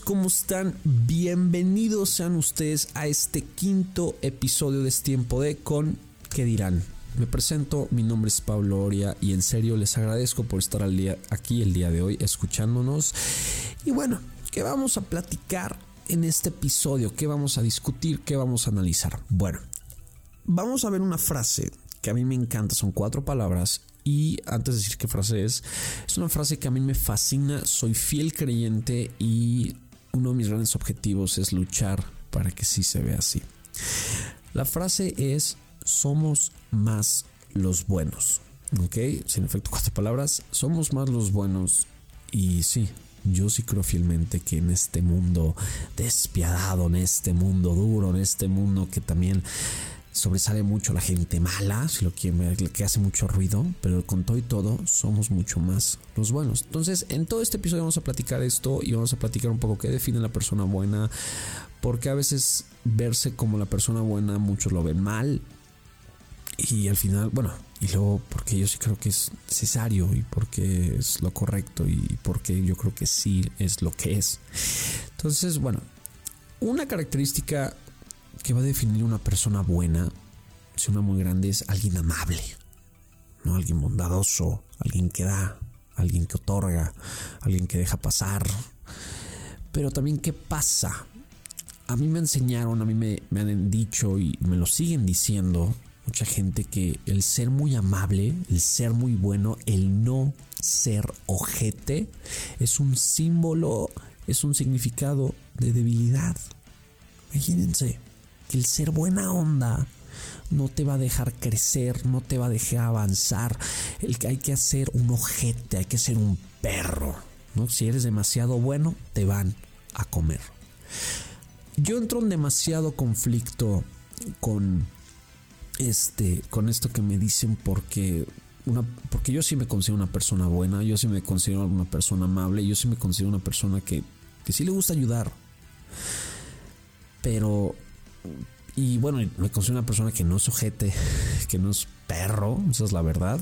¿Cómo están? Bienvenidos sean ustedes a este quinto episodio de este tiempo de Con ¿Qué dirán? Me presento, mi nombre es Pablo Oria y en serio les agradezco por estar al día, aquí el día de hoy escuchándonos. Y bueno, ¿qué vamos a platicar en este episodio? ¿Qué vamos a discutir? ¿Qué vamos a analizar? Bueno, vamos a ver una frase que a mí me encanta, son cuatro palabras y antes de decir qué frase es, es una frase que a mí me fascina, soy fiel creyente y uno de mis grandes objetivos es luchar para que sí se vea así. La frase es, somos más los buenos. ¿Ok? Sin efecto, cuatro palabras, somos más los buenos y sí, yo sí creo fielmente que en este mundo despiadado, en este mundo duro, en este mundo que también sobresale mucho la gente mala, si lo quieren que hace mucho ruido, pero con todo y todo somos mucho más los buenos. Entonces, en todo este episodio vamos a platicar esto y vamos a platicar un poco qué define la persona buena, porque a veces verse como la persona buena muchos lo ven mal y al final, bueno, y luego porque yo sí creo que es necesario y porque es lo correcto y porque yo creo que sí es lo que es. Entonces, bueno, una característica que va a definir una persona buena, si una muy grande, es alguien amable, ¿no? Alguien bondadoso, alguien que da, alguien que otorga, alguien que deja pasar. Pero también qué pasa. A mí me enseñaron, a mí me, me han dicho y me lo siguen diciendo mucha gente que el ser muy amable, el ser muy bueno, el no ser ojete, es un símbolo, es un significado de debilidad. Imagínense el ser buena onda no te va a dejar crecer, no te va a dejar avanzar. El que hay que hacer un ojete, hay que ser un perro. ¿no? Si eres demasiado bueno, te van a comer. Yo entro en demasiado conflicto con este con esto que me dicen porque una, porque yo sí me considero una persona buena, yo sí me considero una persona amable, yo sí me considero una persona que, que sí le gusta ayudar. Pero y bueno, me considero una persona que no es ojete, que no es perro, esa es la verdad.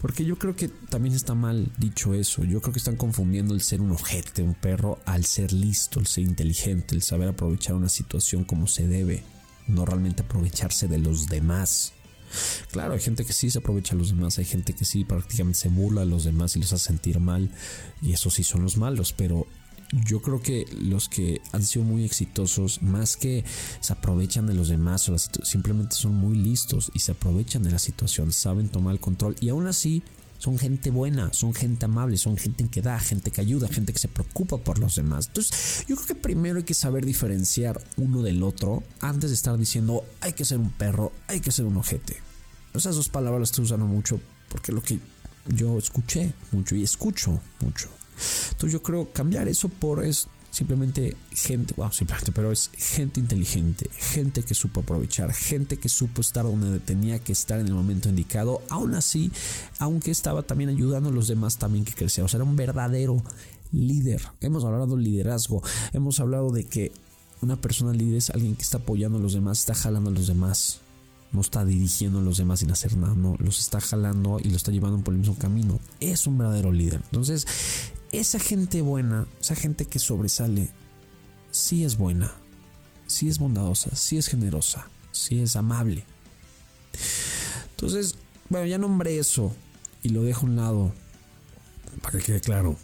Porque yo creo que también está mal dicho eso. Yo creo que están confundiendo el ser un ojete, un perro, al ser listo, el ser inteligente, el saber aprovechar una situación como se debe, no realmente aprovecharse de los demás. Claro, hay gente que sí se aprovecha de los demás, hay gente que sí prácticamente se burla de los demás y los hace sentir mal, y esos sí son los malos, pero yo creo que los que han sido muy exitosos, más que se aprovechan de los demás, o simplemente son muy listos y se aprovechan de la situación, saben tomar el control y aún así son gente buena, son gente amable, son gente que da, gente que ayuda, gente que se preocupa por los demás. Entonces, yo creo que primero hay que saber diferenciar uno del otro antes de estar diciendo hay que ser un perro, hay que ser un ojete. Esas dos palabras las estoy usando mucho porque lo que yo escuché mucho y escucho mucho entonces yo creo cambiar eso por es simplemente gente, wow, simplemente, pero es gente inteligente, gente que supo aprovechar, gente que supo estar donde tenía que estar en el momento indicado, aún así, aunque estaba también ayudando a los demás también que crecían, o sea, era un verdadero líder. Hemos hablado de liderazgo, hemos hablado de que una persona líder es alguien que está apoyando a los demás, está jalando a los demás. No está dirigiendo a los demás sin hacer nada, no, los está jalando y lo está llevando por el mismo camino. Es un verdadero líder. Entonces, esa gente buena, esa gente que sobresale, sí es buena, sí es bondadosa, sí es generosa, sí es amable. Entonces, bueno, ya nombré eso y lo dejo a un lado para que quede claro.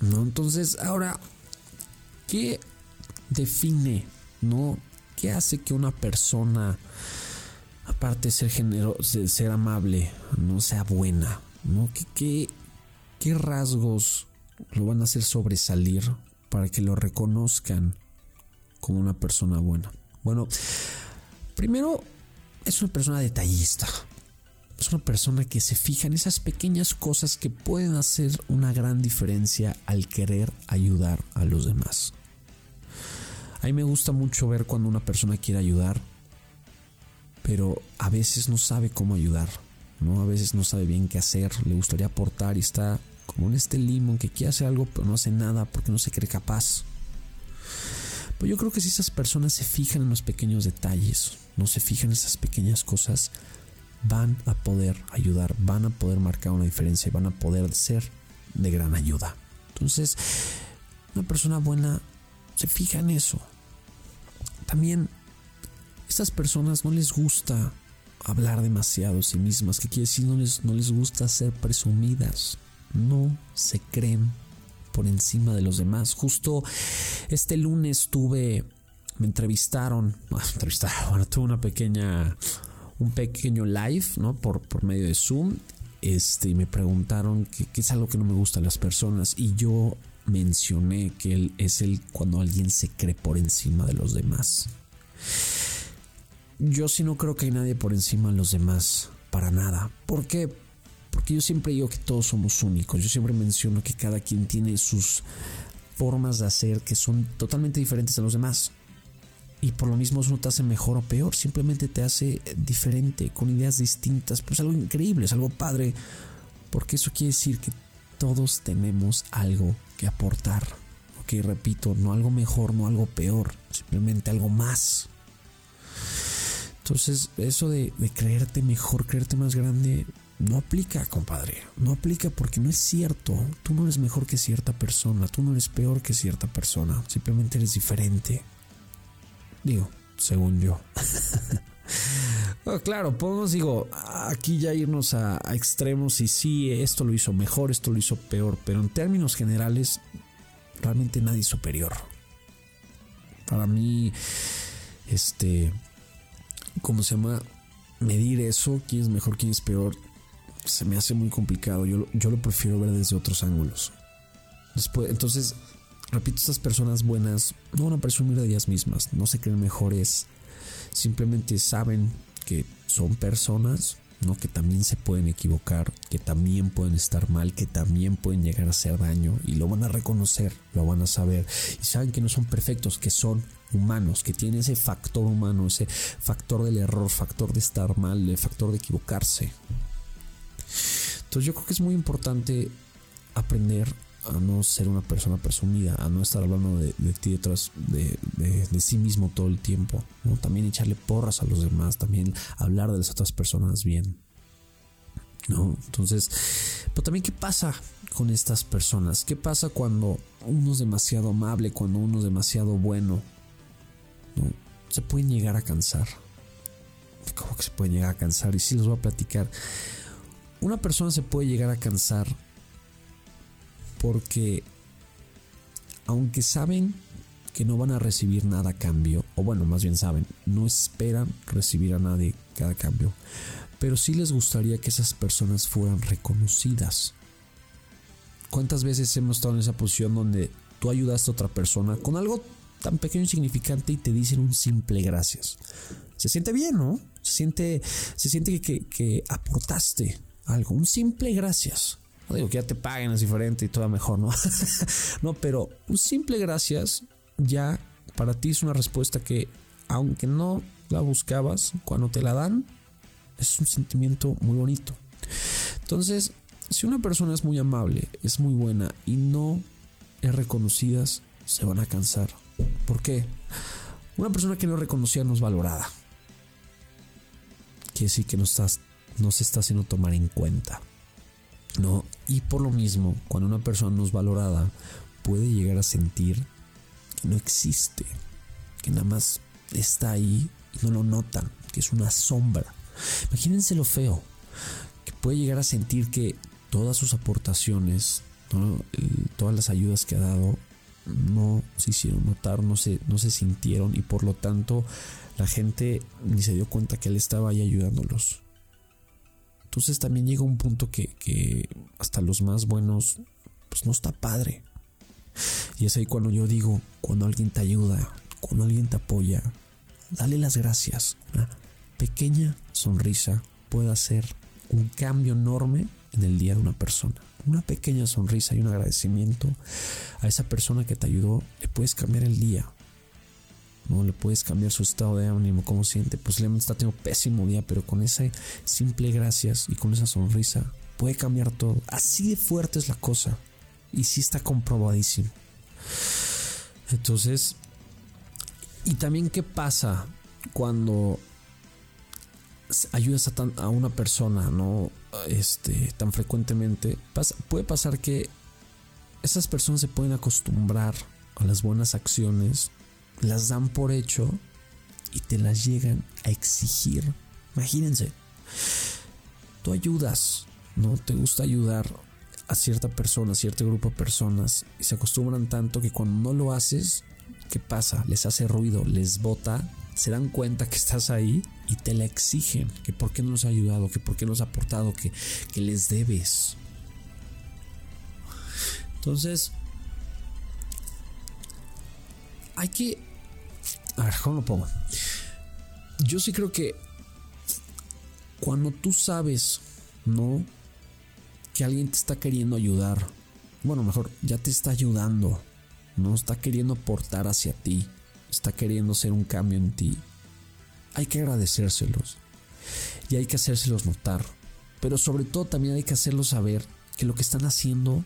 ¿no? Entonces, ahora, ¿qué define, no? ¿Qué hace que una persona, aparte de ser generosa, ser amable, no sea buena? ¿no? ¿Qué, qué, qué rasgos lo van a hacer sobresalir para que lo reconozcan como una persona buena. Bueno, primero es una persona detallista. Es una persona que se fija en esas pequeñas cosas que pueden hacer una gran diferencia al querer ayudar a los demás. A mí me gusta mucho ver cuando una persona quiere ayudar, pero a veces no sabe cómo ayudar, ¿no? A veces no sabe bien qué hacer, le gustaría aportar y está como en este limón que quiere hacer algo pero no hace nada porque no se cree capaz. Pero yo creo que si esas personas se fijan en los pequeños detalles, no se fijan en esas pequeñas cosas, van a poder ayudar, van a poder marcar una diferencia y van a poder ser de gran ayuda. Entonces, Una persona buena se fija en eso. También, estas personas no les gusta hablar demasiado de sí mismas. ¿Qué quiere decir? No les, no les gusta ser presumidas. No se creen por encima de los demás. Justo este lunes tuve, me entrevistaron, me entrevistaron, bueno, tuve una pequeña, un pequeño live, ¿no? Por, por medio de Zoom. Este, y me preguntaron qué, es algo que no me gusta a las personas. Y yo mencioné que él es el cuando alguien se cree por encima de los demás. Yo sí no creo que hay nadie por encima de los demás, para nada. ¿Por qué? Porque yo siempre digo que todos somos únicos. Yo siempre menciono que cada quien tiene sus formas de hacer que son totalmente diferentes a los demás. Y por lo mismo eso no te hace mejor o peor, simplemente te hace diferente, con ideas distintas. Pues algo increíble, es algo padre. Porque eso quiere decir que todos tenemos algo que aportar. Ok, repito, no algo mejor, no algo peor, simplemente algo más. Entonces, eso de, de creerte mejor, creerte más grande, no aplica, compadre. No aplica porque no es cierto. Tú no eres mejor que cierta persona. Tú no eres peor que cierta persona. Simplemente eres diferente. Digo, según yo. claro, podemos, digo, aquí ya irnos a, extremos y sí, esto lo hizo mejor, esto lo hizo peor, pero en términos generales, realmente nadie es superior. Para mí, este, ¿cómo se llama? Medir eso, quién es mejor, quién es peor, se me hace muy complicado. Yo, yo lo prefiero ver desde otros ángulos. Después, entonces, repito, estas personas buenas no van a presumir de ellas mismas, no se creen mejores, simplemente saben que son personas, ¿no? que también se pueden equivocar, que también pueden estar mal, que también pueden llegar a hacer daño y lo van a reconocer, lo van a saber y saben que no son perfectos, que son humanos, que tienen ese factor humano, ese factor del error, factor de estar mal, el factor de equivocarse. Entonces yo creo que es muy importante aprender a no ser una persona presumida, a no estar hablando de, ti detrás de, sí mismo todo el tiempo, ¿no? también echarle porras a los demás, también hablar de las otras personas bien. ¿no? Entonces, pero también qué pasa con estas personas, qué pasa cuando uno es demasiado amable, cuando uno es demasiado bueno, ¿no? se pueden llegar a cansar. ¿Cómo que se pueden llegar a cansar? Y sí les voy a platicar. Una persona se puede llegar a cansar porque aunque saben que no van a recibir nada a cambio, o bueno, más bien saben, no esperan recibir a nadie cada cambio, pero sí les gustaría que esas personas fueran reconocidas. ¿Cuántas veces hemos estado en esa posición donde tú ayudaste a otra persona con algo tan pequeño y significante y te dicen un simple gracias? Se siente bien, ¿no? Se siente, se siente que, que aportaste algo, un simple gracias. No digo que ya te paguen, es diferente y todo mejor, ¿no? no, pero un simple gracias ya para ti es una respuesta que, aunque no la buscabas, cuando te la dan, es un sentimiento muy bonito. Entonces, si una persona es muy amable, es muy buena y no es reconocida, se van a cansar. ¿Por qué? Una persona que no es reconocida no es valorada. Quiere decir que no, estás, no se está haciendo tomar en cuenta. ¿no? Y por lo mismo, cuando una persona no es valorada, puede llegar a sentir que no existe, que nada más está ahí y no lo notan, que es una sombra. Imagínense lo feo, que puede llegar a sentir que todas sus aportaciones, todas las ayudas que ha dado, no se hicieron notar, no se, no se sintieron y por lo tanto la gente ni se dio cuenta que él estaba ahí ayudándolos. Entonces también llega un punto que, hasta los más buenos, pues no está padre. Y es ahí cuando yo digo, cuando alguien te ayuda, cuando alguien te apoya, dale las gracias. Una pequeña sonrisa puede hacer un cambio enorme en el día de una persona. Una pequeña sonrisa y un agradecimiento a esa persona que te ayudó, le puedes cambiar el día, no le puedes cambiar su estado de ánimo, cómo siente. Posiblemente está teniendo pésimo día, pero con ese simple gracias y con esa sonrisa puede cambiar todo. Así de fuerte es la cosa. Y sí está comprobadísimo. Entonces, y también qué pasa cuando ayudas a, a una persona, ¿no? Este, tan frecuentemente. puede pasar que esas personas se pueden acostumbrar o las buenas acciones las dan por hecho y te las llegan a exigir. Imagínense, tú ayudas, ¿no? Te gusta ayudar a cierta persona, a cierto grupo de personas y se acostumbran tanto que cuando no lo haces, ¿qué pasa? Les hace ruido, les bota, se dan cuenta que estás ahí y te la exigen, que por qué no nos ha ayudado, que por qué nos ha aportado, que, que les debes. Entonces, hay que... A ver, ¿cómo lo pongo? Yo sí creo que cuando tú sabes, ¿no? Que alguien te está queriendo ayudar. Bueno, mejor, ya te está ayudando. No está queriendo aportar hacia ti. Está queriendo hacer un cambio en ti. Hay que agradecérselos. Y hay que hacérselos notar. Pero sobre todo también hay que hacerlos saber que lo que están haciendo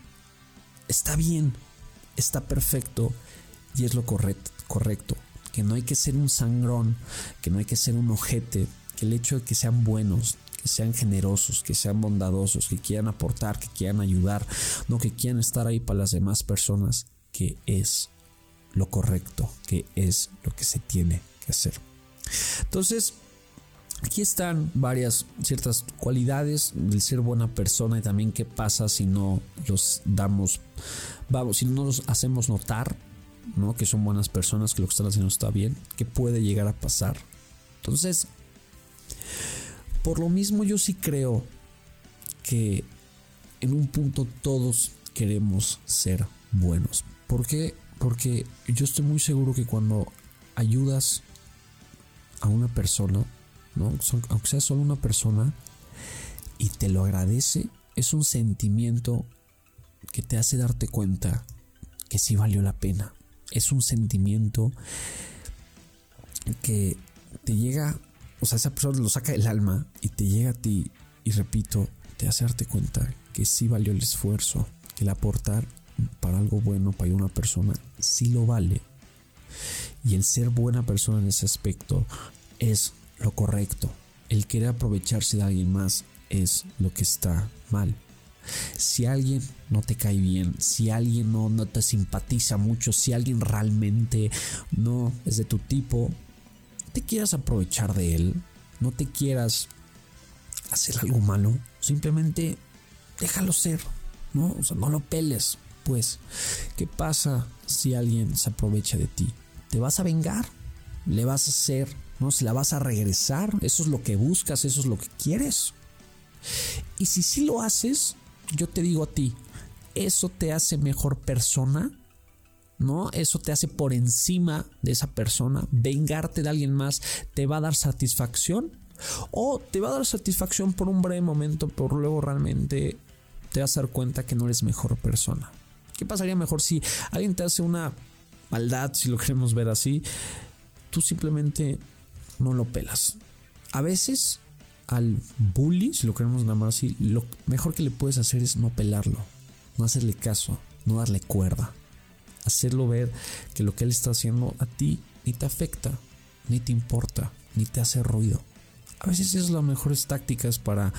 está bien. Está perfecto. Y es lo correcto. que no hay que ser un sangrón, que no hay que ser un ojete, que el hecho de que sean buenos, que sean generosos, que sean bondadosos, que quieran aportar, que quieran ayudar, no que quieran estar ahí para las demás personas, que es lo correcto, que es lo que se tiene que hacer. Entonces, aquí están varias ciertas cualidades del ser buena persona y también qué pasa si no los damos, vamos, si no los hacemos notar ¿no? Que son buenas personas, que lo que están haciendo está bien, que puede llegar a pasar. Entonces, por lo mismo yo sí creo que en un punto todos queremos ser buenos. ¿Por qué? Porque yo estoy muy seguro que cuando ayudas a una persona, ¿no? aunque sea solo una persona, y te lo agradece, es un sentimiento que te hace darte cuenta que sí valió la pena es un sentimiento que te llega, o sea, esa persona lo saca del alma y te llega a ti y repito, te hace darte cuenta que sí valió el esfuerzo, que el aportar para algo bueno para una persona sí lo vale. Y el ser buena persona en ese aspecto es lo correcto. El querer aprovecharse de alguien más es lo que está mal. Si alguien no te cae bien, si alguien no, no te simpatiza mucho, si alguien realmente no es de tu tipo, no te quieras aprovechar de él, no te quieras hacer algo malo, simplemente déjalo ser, ¿no? O sea, no lo peles, pues. ¿Qué pasa si alguien se aprovecha de ti? ¿Te vas a vengar? ¿Le vas a hacer? ¿No? ¿Se la vas a regresar? ¿Eso es lo que buscas? ¿Eso es lo que quieres? Y si sí lo haces, yo te digo a ti, ¿eso te hace mejor persona? ¿No? Eso te hace por encima de esa persona. Vengarte de alguien más te va a dar satisfacción. O te va a dar satisfacción por un breve momento, pero luego realmente te vas a dar cuenta que no eres mejor persona. ¿Qué pasaría mejor si alguien te hace una maldad, si lo queremos ver así? Tú simplemente no lo pelas. A veces al bully, si lo queremos llamar así, lo mejor que le puedes hacer es no pelarlo, no hacerle caso, no darle cuerda, hacerlo ver que lo que él está haciendo a ti ni te afecta, ni te importa, ni te hace ruido. A veces esas son las mejores tácticas para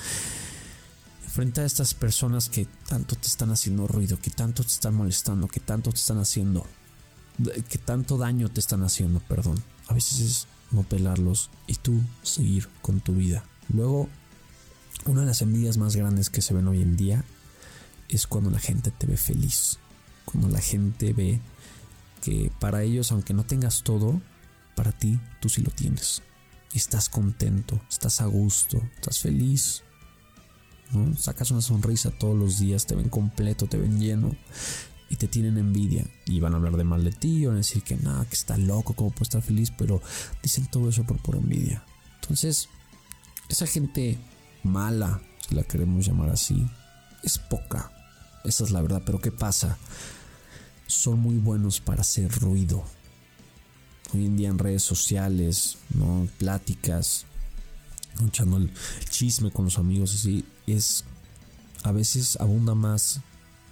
enfrentar a estas personas que tanto te están haciendo ruido, que tanto te están molestando, que tanto te están haciendo, que tanto daño te están haciendo, perdón. A veces es no pelarlos y tú seguir con tu vida. Luego, una de las envidias más grandes que se ven hoy en día es cuando la gente te ve feliz. Cuando la gente ve que para ellos, aunque no tengas todo, para ti tú sí lo tienes. Estás contento, estás a gusto, estás feliz. Sacas una sonrisa todos los días, te ven completo, te ven lleno y te tienen envidia. Y van a hablar de mal de ti, van a decir que nada, que está loco, cómo puede estar feliz, pero dicen todo eso por pura envidia. Entonces, esa gente mala, si la queremos llamar así, es poca. Esa es la verdad, pero ¿qué pasa? Son muy buenos para hacer ruido. Hoy en día en redes sociales, ¿no? Pláticas, echando el chisme con los amigos, así, es a veces abunda más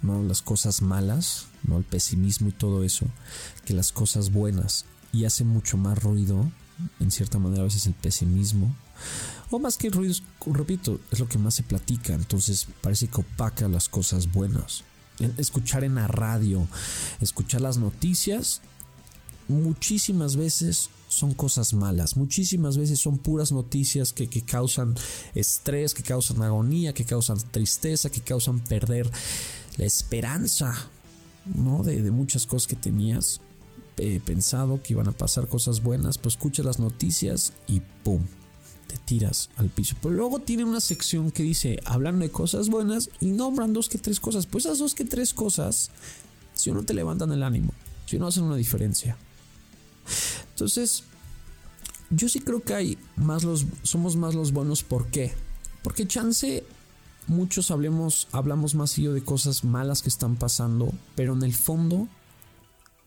¿no? las cosas malas, ¿no? el pesimismo y todo eso, que las cosas buenas. Y hace mucho más ruido, en cierta manera, a veces el pesimismo o más que ruidos, repito, es lo que más se platica, entonces parece que opaca las cosas buenas. escuchar en la radio, escuchar las noticias, muchísimas veces son cosas malas, muchísimas veces son puras noticias que, causan estrés, que causan agonía, que causan tristeza, que causan perder la esperanza, ¿no? De, muchas cosas que tenías eh, pensado que iban a pasar cosas buenas, pues escuchas las noticias y ¡pum! Te tiras al piso. Pero luego tiene una sección que dice, hablando de cosas buenas, y nombran dos que tres cosas. Pues esas dos que tres cosas, si no te levantan el ánimo, si no hacen una diferencia. Entonces, yo sí creo que hay más los, somos más los buenos. ¿Por qué? Porque chance muchos hablemos, hablamos más y yo de cosas malas que están pasando, pero en el fondo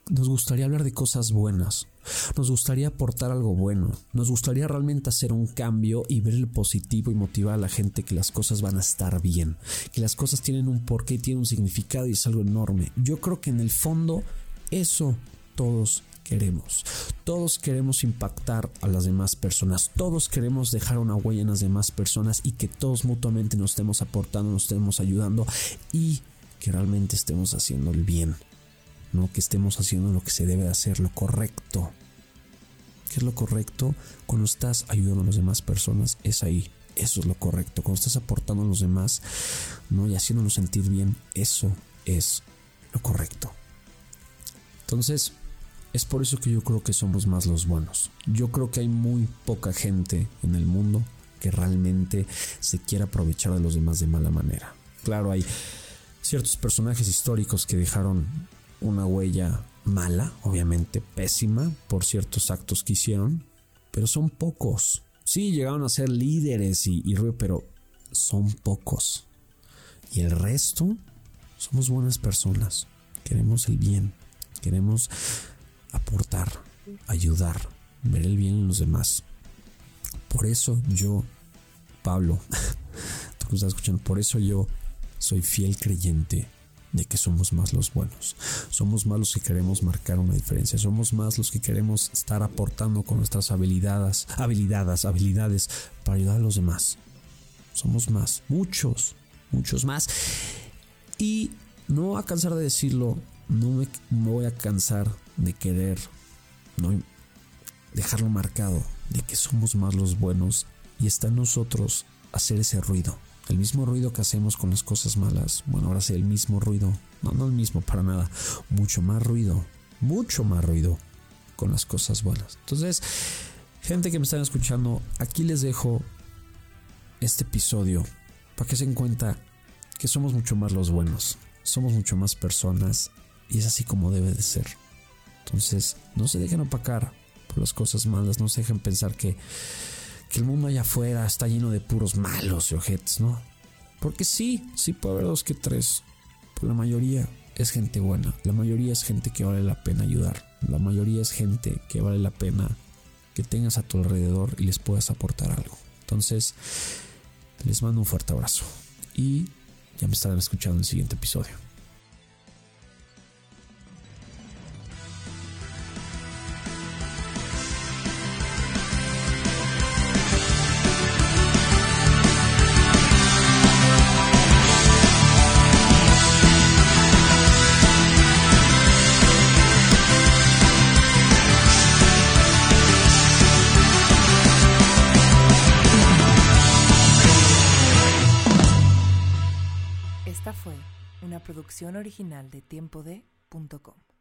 nos gustaría hablar de cosas buenas. Nos gustaría aportar algo bueno. Nos gustaría realmente hacer un cambio y ver el positivo y motivar a la gente que las cosas van a estar bien. Que las cosas tienen un porqué, tienen un significado y es algo enorme. Yo creo que en el fondo eso todos queremos. Todos queremos impactar a las demás personas. Todos queremos dejar una huella en las demás personas y que todos mutuamente nos estemos aportando, nos estemos ayudando y que realmente estemos haciendo el bien. No que estemos haciendo lo que se debe hacer, lo correcto. ¿Qué es lo correcto? Cuando estás ayudando a las demás personas, es ahí. Eso es lo correcto. Cuando estás aportando a los demás, ¿no? Y haciéndolos sentir bien, eso es lo correcto. Entonces, es por eso que yo creo que somos más los buenos. Yo creo que hay muy poca gente en el mundo que realmente se quiera aprovechar de los demás de mala manera. Claro, hay ciertos personajes históricos que dejaron una huella mala, obviamente pésima, por ciertos actos que hicieron, pero son pocos. Sí, llegaron a ser líderes y, y pero son pocos. Y el resto somos buenas personas. Queremos el bien. Queremos aportar, ayudar, ver el bien en los demás. Por eso yo, Pablo, tú que estás escuchando, por eso yo soy fiel creyente de que somos más los buenos. Somos más los que queremos marcar una diferencia. Somos más los que queremos estar aportando con nuestras habilidades, habilidades, habilidades para ayudar a los demás. Somos más, muchos, muchos más. Y no voy a cansar de decirlo, no voy a cansar de querer ¿no? dejarlo marcado de que somos más los buenos y está en nosotros hacer ese ruido. El mismo ruido que hacemos con las cosas malas. Bueno, ahora sí, el mismo ruido. No, no el mismo para nada. Mucho más ruido. Mucho más ruido con las cosas buenas. Entonces, gente que me están escuchando, aquí les dejo este episodio para que se den cuenta que somos mucho más los buenos. Somos mucho más personas y es así como debe de ser. Entonces, no se dejen opacar por las cosas malas, no se dejen pensar que, que el mundo allá afuera está lleno de puros malos y ojetes, ¿no? Porque sí, sí puede haber dos que tres, la mayoría es gente buena, la mayoría es gente que vale la pena ayudar, la mayoría es gente que vale la pena que tengas a tu alrededor y les puedas aportar algo. Entonces, les mando un fuerte abrazo y ya me estarán escuchando en el siguiente episodio. Original de tiempo de.com.